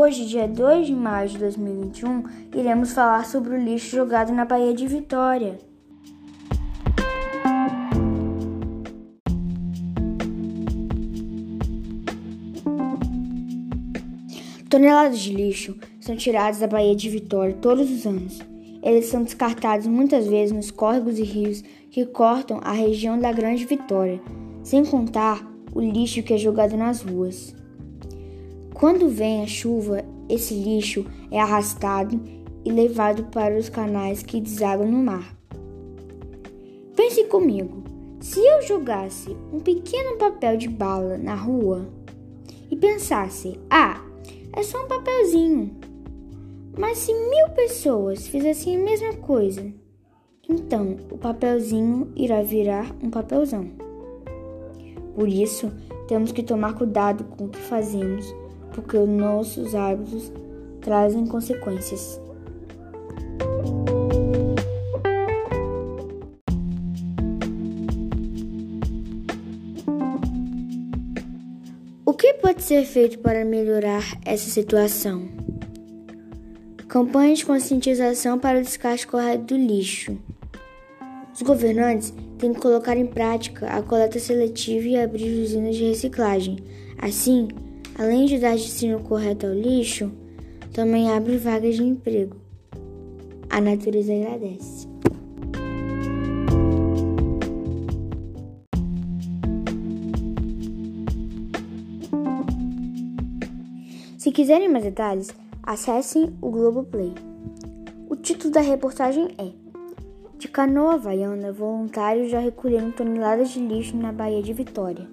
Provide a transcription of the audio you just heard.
Hoje, dia 2 de maio de 2021, iremos falar sobre o lixo jogado na Baía de Vitória. Toneladas de lixo são tiradas da Baía de Vitória todos os anos. Eles são descartados muitas vezes nos córregos e rios que cortam a região da Grande Vitória, sem contar o lixo que é jogado nas ruas. Quando vem a chuva, esse lixo é arrastado e levado para os canais que desagam no mar. Pense comigo: se eu jogasse um pequeno papel de bala na rua e pensasse, ah, é só um papelzinho, mas se mil pessoas fizessem a mesma coisa, então o papelzinho irá virar um papelzão. Por isso, temos que tomar cuidado com o que fazemos porque os nossos hábitos trazem consequências. O que pode ser feito para melhorar essa situação? Campanha de conscientização para o descarte correto do lixo. Os governantes têm que colocar em prática a coleta seletiva e abrir usinas de reciclagem. Assim, Além de dar destino correto ao lixo, também abre vagas de emprego. A natureza agradece. Se quiserem mais detalhes, acessem o Globoplay. O título da reportagem é De canoa havaiana, voluntários já recolheram toneladas de lixo na Baía de Vitória.